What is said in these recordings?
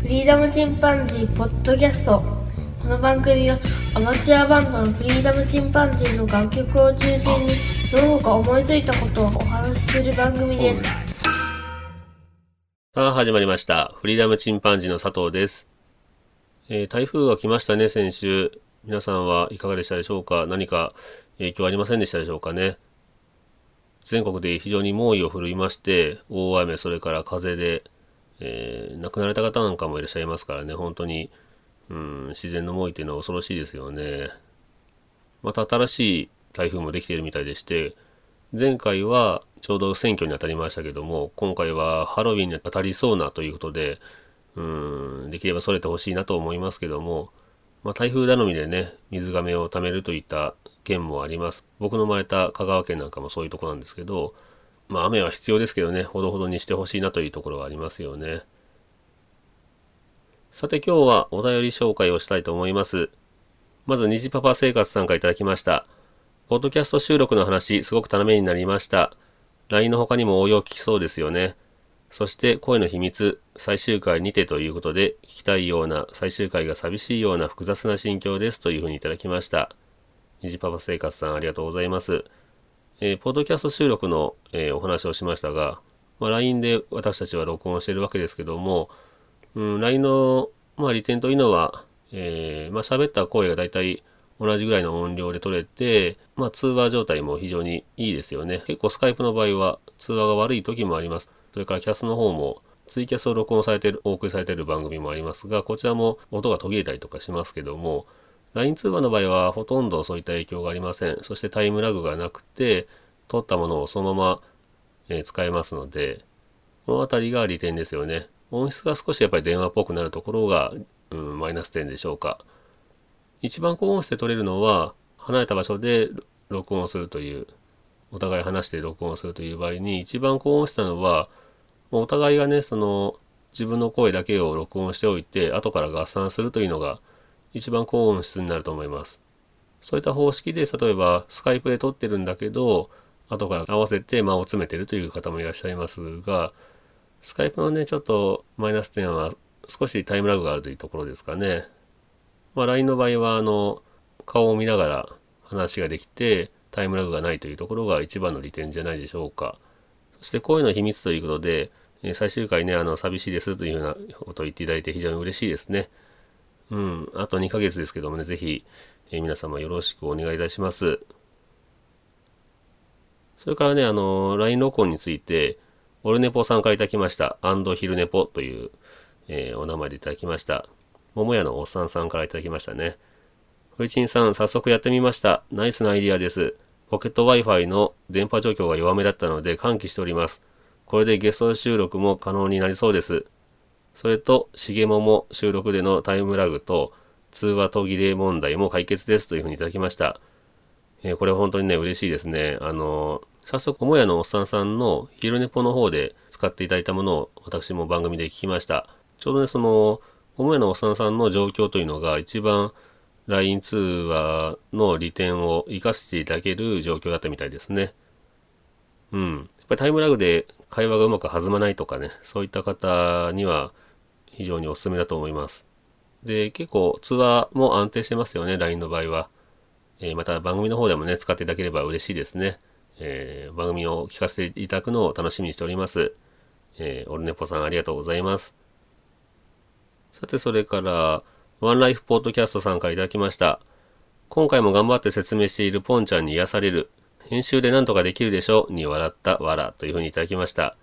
フリーダムチンパンジーポッドキャスト。この番組はアマチュアバンドのフリーダムチンパンジーの楽曲を中心にどうか思いついたことをお話しする番組です。さあ始まりました。フリーダムチンパンジーの佐藤です、えー台風が来ましたね先週。皆さんはいかがでしたでしょうか？何か影響ありませんでしたでしょうかね？全国で非常に猛威を振るいまして大雨それから風で、えー亡くなられた方なんかもいらっしゃいますからね本当に、うん、自然の猛威というのは恐ろしいですよね。また新しい台風もできているみたいでして前回はちょうど選挙に当たりましたけども今回はハロウィンに当たりそうなということでうんできればそれてほしいなと思いますけども、まあ、台風頼みでね水がめを貯めるといった県もあります。僕の生まれた香川県なんかもそういうとこなんですけどまあ雨は必要ですけどねほどほどにしてほしいなというところはありますよねさて今日はお便り紹介をしたいと思いますまず虹パパ生活さんからいただきましたポッドキャスト収録の話、すごくためになりました。LINE の他にも応用聞きそうですよね。そして声の秘密、最終回にてということで、聞きたいような、最終回が寂しいような複雑な心境ですというふうにいただきました。虹パパ生活さんありがとうございます。えーポッドキャスト収録の、えーお話をしましたが、まあ、LINE で私たちは録音しているわけですけども、うん、LINE の、まあ、利点というのは、えーまあ、喋った声がだいたい同じぐらいの音量で取れて、まあ、通話状態も非常にいいですよね。結構スカイプの場合は通話が悪い時もあります。それからキャスの方もツイキャスを録音されてる、お送りされている番組もありますが、こちらも音が途切れたりとかしますけども、LINE 通話の場合はほとんどそういった影響がありません。そしてタイムラグがなくて、取ったものをそのまま、え使えますので、このあたりが利点ですよね。音質が少しやっぱり電話っぽくなるところが、うん、マイナス点でしょうか。一番高音質で取れるのは離れた場所で録音するというお互い話して録音するという場合に一番高音質なのはお互いがねその自分の声だけを録音しておいて後から合算するというのが一番高音質になると思いますそういった方式で例えばスカイプで撮ってるんだけど後から合わせて間を詰めてるという方もいらっしゃいますがスカイプのねちょっとマイナス点は少しタイムラグがあるというところですかねまあ、LINE の場合はあの顔を見ながら話ができてタイムラグがないというところが一番の利点じゃないでしょうか。そして声の秘密ということで、最終回ね、あの寂しいですというようなことを言っていただいて非常に嬉しいですね。うん、あと2ヶ月ですけどもね、ぜひ、えー皆様よろしくお願いいたします。それからね、あの、LINE 録音について、オルネポさんからいただきました。アンドヒルネポという、えーお名前でいただきました。桃屋のおっさんさんからいただきましたね。ふいちんさん、早速やってみました。ナイスなアイディアです。ポケット Wi-Fi の電波状況が弱めだったので歓喜しております。これでゲスト収録も可能になりそうです。それと、しげもも収録でのタイムラグと通話途切れ問題も解決ですというふうにいただきました。えーこれ本当にね、嬉しいですね。あの早速、もやのおっさんさんの昼寝ぽの方で使っていただいたものを私も番組で聞きました。ちょうどね、その、桃屋のおっさんさんの状況というのが一番 LINE 通話の利点を活かしていただける状況だったみたいですね。うん。やっぱりタイムラグで会話がうまく弾まないとかね、そういった方には非常におすすめだと思います。で、結構通話も安定してますよね、LINE の場合は。えーまた番組の方でもね、使っていただければ嬉しいですね。えー番組を聞かせていただくのを楽しみにしております。えーオルネポさんありがとうございます。さて、それから、ワンライフポッドキャストさんからいただきました。今回も頑張って説明しているポンちゃんに癒される。編集でなんとかできるでしょうに笑ったわらというふうにいただきました。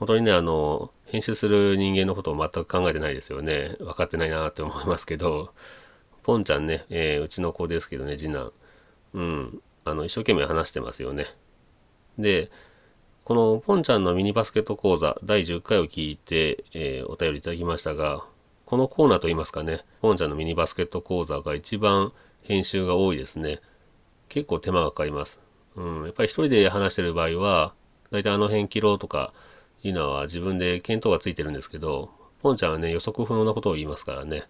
本当にね、あの、編集する人間のことを全く考えてないですよね。分かってないなって思いますけど、ポンちゃんね、えーうちの子ですけどね、次男。うん。あの、一生懸命話してますよね。で、このポンちゃんのミニバスケット講座第10回を聞いて、えーお便りいただきましたが、このコーナーといいますかね、ポンちゃんのミニバスケット講座が一番編集が多いですね。結構手間がかかります。うん、やっぱり一人で話してる場合は、大体あの辺切ろうとかいうのは自分で見当がついてるんですけど、ポンちゃんはね、予測不能なことを言いますからね、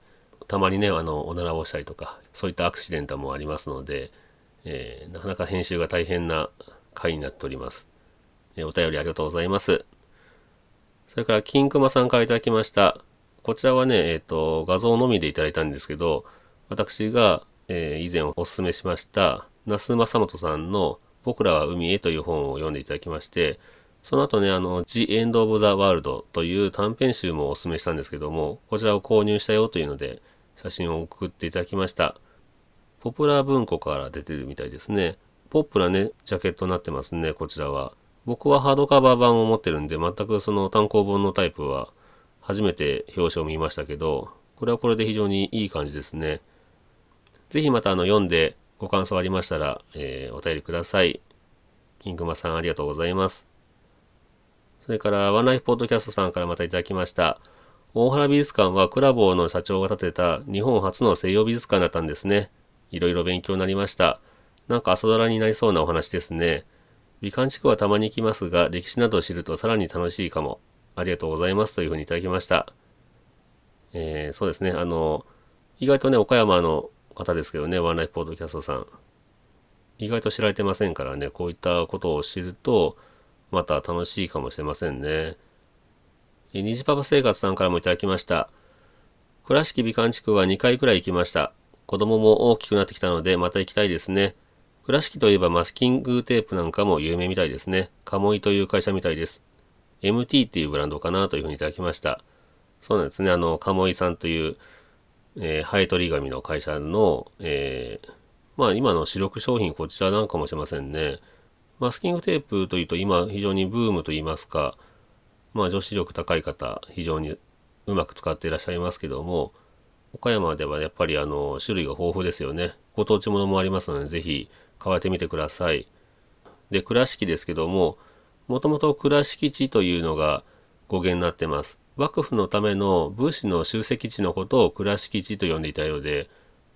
たまにね、あの、おならをしたりとか、そういったアクシデントもありますので、えーなかなか編集が大変な回になっております。えーお便りありがとうございます。それから、金熊さんからいただきました。こちらはね、えっ、と、画像のみでいただいたんですけど、私が、えー以前お勧めしました、那須正元さんの僕らは海へという本を読んでいただきまして、その後ね、あの、The End of the World という短編集もお勧めしたんですけども、こちらを購入したよというので、写真を送っていただきました。ポプラ文庫から出てるみたいですね。ポップなね、ジャケットになってますね、こちらは。僕はハードカバー版を持ってるんで、全くその単行本のタイプは初めて表紙を見ましたけど、これはこれで非常にいい感じですね。ぜひまたあの読んでご感想ありましたら、えーお便りください。キングマさんありがとうございます。それから、ワンライフポッドキャストさんからまたいただきました。大原美術館はクラボーの社長が建てた日本初の西洋美術館だったんですね。いろいろ勉強になりました。なんか朝ドラになりそうなお話ですね。美観地区はたまに行きますが、歴史などを知るとさらに楽しいかも。ありがとうございますというふうにいただきました。えーそうですね。あの、意外とね、岡山の方ですけどね、ワンライフポッドキャストさん。意外と知られてませんからね、こういったことを知ると、また楽しいかもしれませんね。虹パパ生活さんからもいただきました。倉敷美観地区は2回くらい行きました。子供も大きくなってきたので、また行きたいですね。倉敷といえばマスキングテープなんかも有名みたいですね。鴨居という会社みたいです。MT っていうブランドかなというふうにいただきました。そうなんですね。あの、鴨居さんという、えーハエトリ紙の会社の、えーまあ今の主力商品こちらなんかもしれませんね。マスキングテープというと今非常にブームと言いますか、まあ女子力高い方非常にうまく使っていらっしゃいますけども、岡山ではやっぱりあの種類が豊富ですよね。ご当地ものもありますのでぜひ買われてみてください。で、倉敷ですけども、もともと倉敷地というのが語源になってます。幕府のための武士の集積地のことを倉敷地と呼んでいたようで、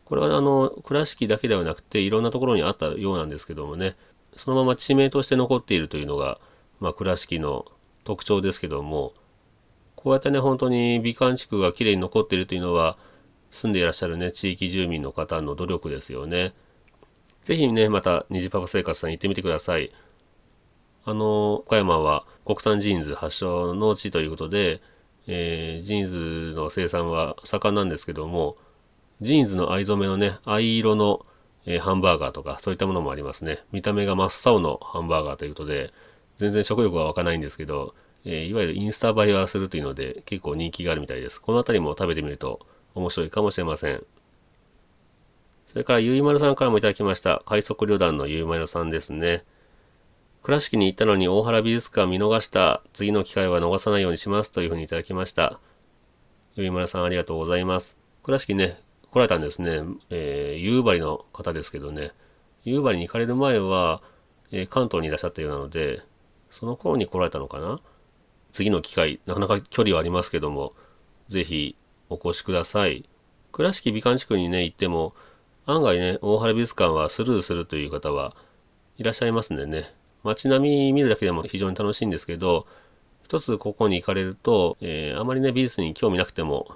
これはあの倉敷だけではなくていろんなところにあったようなんですけどもね、そのまま地名として残っているというのが、まあ、倉敷の特徴ですけども、こうやってね、本当に美観地区がきれいに残っているというのは、住んでいらっしゃるね、地域住民の方の努力ですよね。ぜひね、また、虹パパ生活さん行ってみてください。あの、岡山は国産ジーンズ発祥の地ということで、えージーンズの生産は盛んなんですけども、ジーンズの藍染めのね、藍色の、えーハンバーガーとか、そういったものもありますね。見た目が真っ青のハンバーガーということで、全然食欲は湧かないんですけど、えーいわゆるインスタ映えはするというので、結構人気があるみたいです。この辺りも食べてみると面白いかもしれません。それから、ゆいまるさんからもいただきました。快速旅団のゆいまるさんですね。倉敷に行ったのに大原美術館見逃した。次の機会は逃さないようにします。というふうにいただきました。ゆいまるさんありがとうございます。倉敷ね、来られたんですね。えー、夕張の方ですけどね。夕張に行かれる前は、えー関東にいらっしゃったようなので、その頃に来られたのかな次の機会、なかなか距離はありますけども、ぜひお越しください。倉敷美観地区にね、行っても、案外ね、大原美術館はスルーするという方はいらっしゃいますんでね、街並み見るだけでも非常に楽しいんですけど、一つここに行かれると、えーあまりね、美術に興味なくても、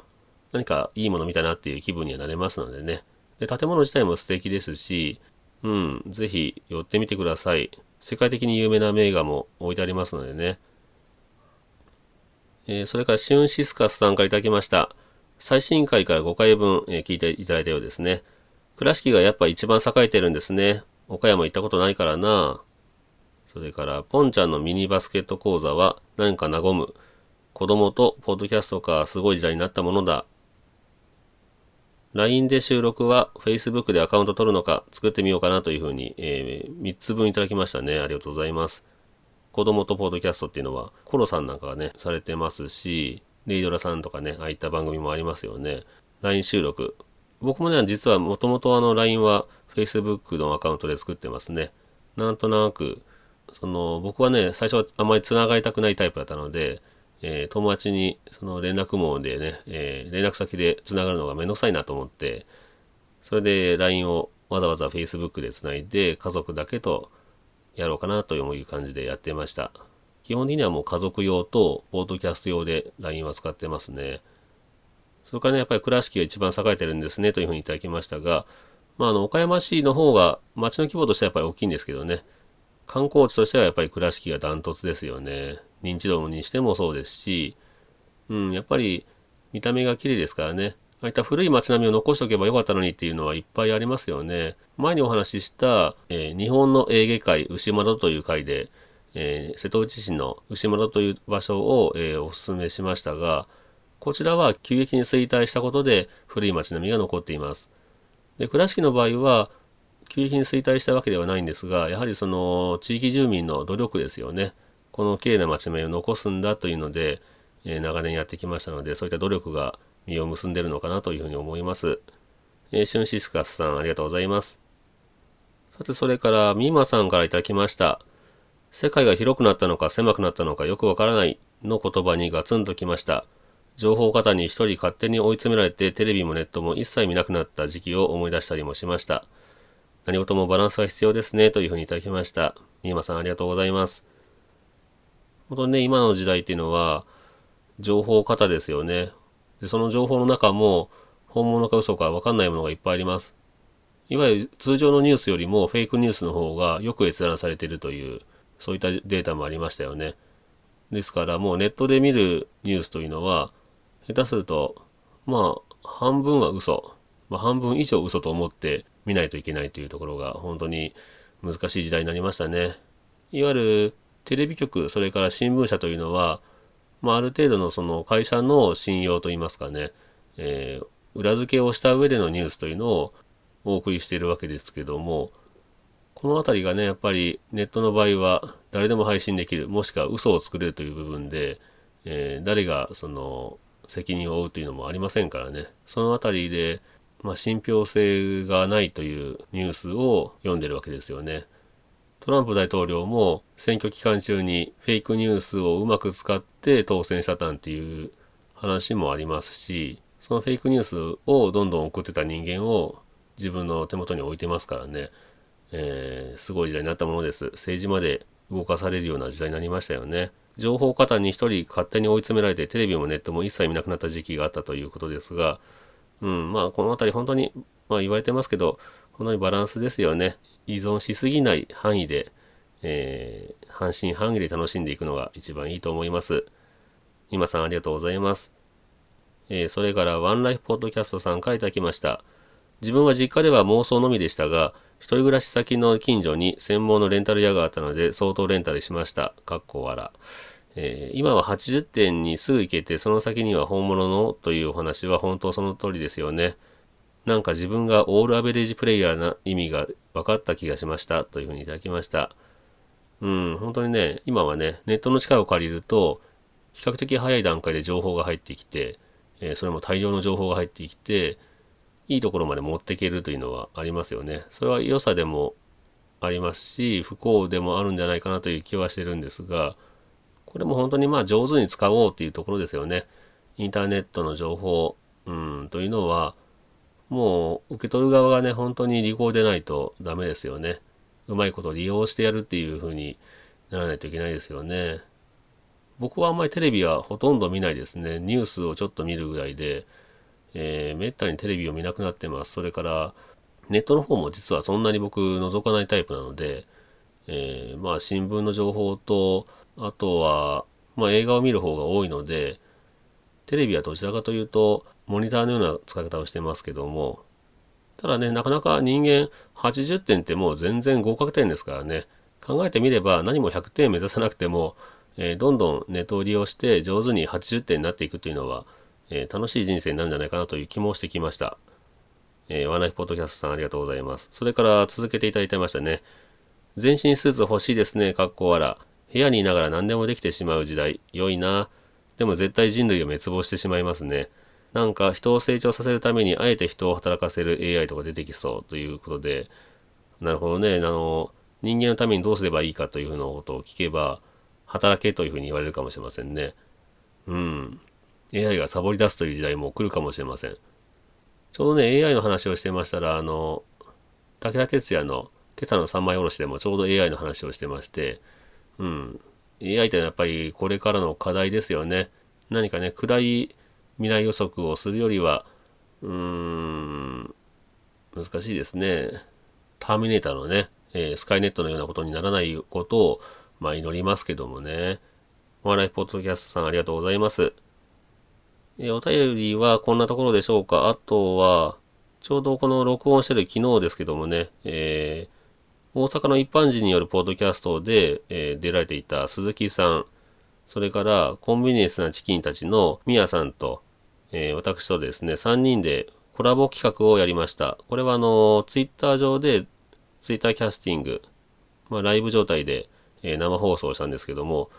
何かいいもの見たなっていう気分にはなれますのでね。で、建物自体も素敵ですし、うん、ぜひ寄ってみてください。世界的に有名な名画も置いてありますのでね。えーそれからシュンシスカスさんからいただきました。最新回から5回分、えー聞いていただいたようですね。倉敷がやっぱ一番栄えてるんですね。岡山行ったことないからな。それから、ポンちゃんのミニバスケット講座は何か和む。子供とポッドキャストかすごい時代になったものだ。LINE で収録は Facebook でアカウント取るのか作ってみようかなというふうに、え3つ分いただきましたね。ありがとうございます。子供とポッドキャストっていうのは、コロさんなんかがね、されてますし、レイドラさんとかね、ああいった番組もありますよね。LINE 収録。僕もね、実はもともとあの LINE は Facebook のアカウントで作ってますね。なんとなく、その僕はね、最初はあまり繋がりたくないタイプだったので、えー友達にその連絡網でね、えー連絡先で繋がるのがめんどくさいなと思って、それで LINE をわざわざ Facebook で繋いで家族だけとやろうかなという感じでやってました。基本的にはもう家族用とポートキャスト用で LINE は使ってますね。それからね、やっぱり倉敷が一番栄えてるんですねというふうにいただきましたが、まあ、あの、岡山市の方が町の規模としてはやっぱり大きいんですけどね、観光地としてはやっぱり倉敷がダントツですよね。認知度にしてもそうですし、うん、やっぱり見た目が綺麗ですからね。ああいった古い街並みを残しておけばよかったのにっていうのはいっぱいありますよね。前にお話しした、えー、日本のエーゲ海牛窓という回で、えー、瀬戸内市の牛窓という場所を、えー、お勧めしましたが、こちらは急激に衰退したことで古い街並みが残っています。で、倉敷の場合は、急激に衰退したわけではないんですが、やはりその地域住民の努力ですよね。この綺麗な街並みを残すんだというので、えー、長年やってきましたので、そういった努力が実を結んでるのかなというふうに思います。えー、シュンシスカスさん、ありがとうございます。さて、それから、ミーマさんからいただきました。世界が広くなったのか狭くなったのかよくわからないの言葉にガツンときました。情報過多に一人勝手に追い詰められてテレビもネットも一切見なくなった時期を思い出したりもしました。何事もバランスが必要ですねというふうにいただきました。ミーマさんありがとうございます。本当にね、今の時代っていうのは情報過多ですよね。で、その情報の中も本物か嘘かわかんないものがいっぱいあります。いわゆる通常のニュースよりもフェイクニュースの方がよく閲覧されているという、そういったデータもありましたよね。ですからもうネットで見るニュースというのは、下手すると、まあ、半分は嘘、まあ、半分以上嘘と思って見ないといけないというところが本当に難しい時代になりましたね。いわゆるテレビ局、それから新聞社というのは、まあ、ある程度のその会社の信用といいますかね、えー、裏付けをした上でのニュースというのをお送りしているわけですけども、この辺りがね、やっぱりネットの場合は誰でも配信できる、もしくは嘘を作れるという部分で、えー、誰がその責任を負うというのもありませんからね。その辺りで、まあ、信憑性がないというニュースを読んでるわけですよね。トランプ大統領も選挙期間中にフェイクニュースをうまく使って当選したたんっていう話もありますし、そのフェイクニュースをどんどん送ってた人間を自分の手元に置いてますからね、えー、すごい時代になったものです。政治まで動かされるような時代になりましたよね。情報過多に一人勝手に追い詰められてテレビもネットも一切見なくなった時期があったということですが、うん、まあこの辺り本当に、まあ言われてますけど、本当にバランスですよね。依存しすぎない範囲で、えー、半信半疑で楽しんでいくのが一番いいと思います。今さんありがとうございます。えー、それからワンライフポッドキャストさんからいただきました。自分は実家では妄想のみでしたが、一人暮らし先の近所に専門のレンタル屋があったので相当レンタルしました。かっこ笑。えー、今は80点にすぐ行けてその先には本物のというお話は本当その通りですよね。なんか自分がオールアベレージプレイヤーな意味が分かった気がしましたというふうにいただきました。うん、本当にね、今はね、ネットの力を借りると比較的早い段階で情報が入ってきて、えー、それも大量の情報が入ってきて、いいところまで持っていけるというのはありますよね。それは良さでもありますし、不幸でもあるんじゃないかなという気はしてるんですが、これも本当にまあ上手に使おうっていうところですよね。インターネットの情報、うん、というのは、もう受け取る側がね、本当に利口でないとダメですよね。うまいこと利用してやるっていう風にならないといけないですよね。僕はあんまりテレビはほとんど見ないですね。ニュースをちょっと見るぐらいで、えー、めったにテレビを見なくなってます。それから、ネットの方も実はそんなに僕覗かないタイプなので、えー、まあ新聞の情報と、あとは、まあ映画を見る方が多いので、テレビはどちらかというと、モニターのような使い方をしてますけども、ただね、なかなか人間80点ってもう全然合格点ですからね、考えてみれば何も100点目指さなくても、えー、どんどんネットを利用して上手に80点になっていくというのは、えー、楽しい人生になるんじゃないかなという気もしてきました。えー、ワンライフポッドキャストさんありがとうございます。それから続けていただいてましたね。全身スーツ欲しいですね、かっこわら。部屋にいながら何でもできてしまう時代。良いな。でも絶対人類を滅亡してしまいますね。なんか人を成長させるためにあえて人を働かせる AI とか出てきそうということで、なるほどね。あの、人間のためにどうすればいいかというふうなことを聞けば、働けというふうに言われるかもしれませんね。うん。AI がサボり出すという時代も来るかもしれません。ちょうどね、AI の話をしてましたら、あの、武田鉄矢の今朝の三枚おろしでもちょうど AI の話をしてまして、うん。AI ってやっぱりこれからの課題ですよね。何かね、暗い未来予測をするよりは、うーん、難しいですね。ターミネーターのね、えー、スカイネットのようなことにならないことを、まあ祈りますけどもね。お笑いポッドキャストさんありがとうございます。えーお便りはこんなところでしょうか。あとは、ちょうどこの録音してる昨日ですけどもね、えー大阪の一般人によるポッドキャストで、えー出られていた鈴木さん、それからコンビニエンスなチキンたちのミヤさんと、えー私とですね、3人でコラボ企画をやりました。これはあの、ツイッター上で、ツイッターキャスティング、まあ、ライブ状態で、えー生放送したんですけども、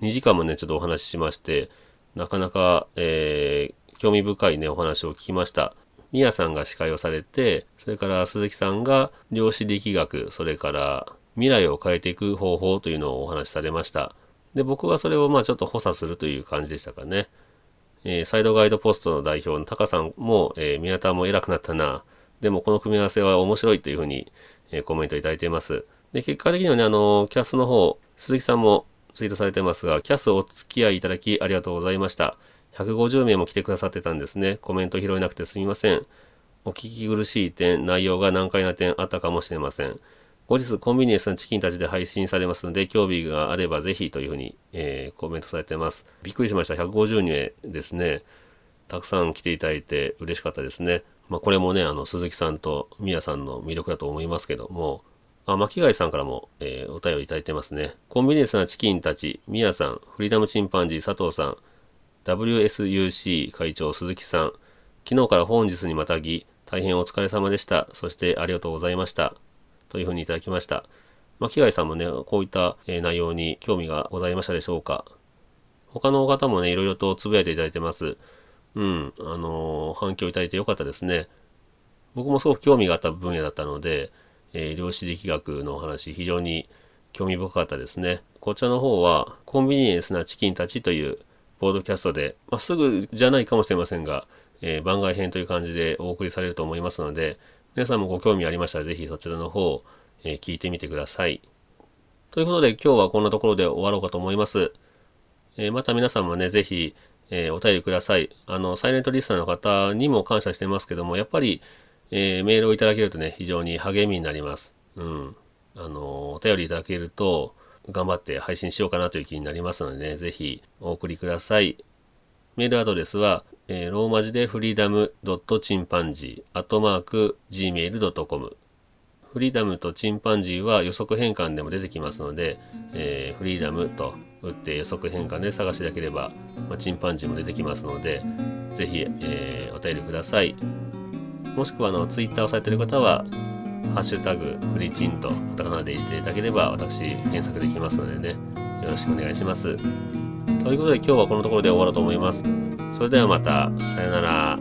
2時間もね、ちょっとお話ししまして、なかなか、えー興味深いね、お話を聞きました。ミヤさんが司会をされて、それから鈴木さんが量子力学、それから未来を変えていく方法というのをお話しされました。で、僕はそれをまあちょっと補佐するという感じでしたかね。えーサイドガイドポストの代表のタカさんも、えー宮田も偉くなったな。でもこの組み合わせは面白いというふうに、えーコメントいただいています。で、結果的にはね、あのキャスの方、鈴木さんもツイートされてますが、キャスお付き合いいただきありがとうございました。150名も来てくださってたんですね。コメント拾えなくてすみません。お聞き苦しい点、内容が難解な点あったかもしれません。後日コンビニエンスのチキンたちで配信されますので、興味があればぜひというふうに、えーコメントされてます。びっくりしました。150名ですね。たくさん来ていただいて嬉しかったですね。まあこれもね、あの、鈴木さんとミヤさんの魅力だと思いますけども、あ、巻貝さんからも、えーお便りいただいてますね。コンビニエンスなチキンたち、ミヤさん、フリーダムチンパンジー佐藤さん、WSUC 会長鈴木さん、昨日から本日にまたぎ、大変お疲れ様でした。そしてありがとうございました。というふうにいただきました。巻貝さんもね、こういった、内容に興味がございましたでしょうか。他の方もね、いろいろとつぶやいていただいてます。うん、あのー反響いただいてよかったですね。僕もすごく興味があった分野だったので、えー量子力学のお話、非常に興味深かったですね。こちらの方は、コンビニエンスなチキンたちというポードキャストで、まあ、すぐじゃないかもしれませんが、えー番外編という感じでお送りされると思いますので、皆さんもご興味ありましたら、ぜひそちらの方、えー聞いてみてください。ということで、今日はこんなところで終わろうかと思います。えーまた皆さんもね、ぜひ、えーお便りください。あの、サイレントリスナーの方にも感謝してますけども、やっぱり、えーメールをいただけるとね、非常に励みになります。うん。あの、お便りいただけると、頑張って配信しようかなという気になりますのでね、ぜひお送りください。メールアドレスは、えーローマ字でフリーダムドットチンパンジーアットマーク gmail.com フリーダムとチンパンジーは予測変換でも出てきますので、えーフリーダムと打って予測変換で探していただければ、まあ、チンパンジーも出てきますので、ぜひ、えーお便りください。もしくはあのツイッターをされている方は、ハッシュタグフリチンとカタカナで言っていただければ私検索できますのでね、よろしくお願いします。ということで今日はこのところで終わろうと思います。それではまた、さよなら。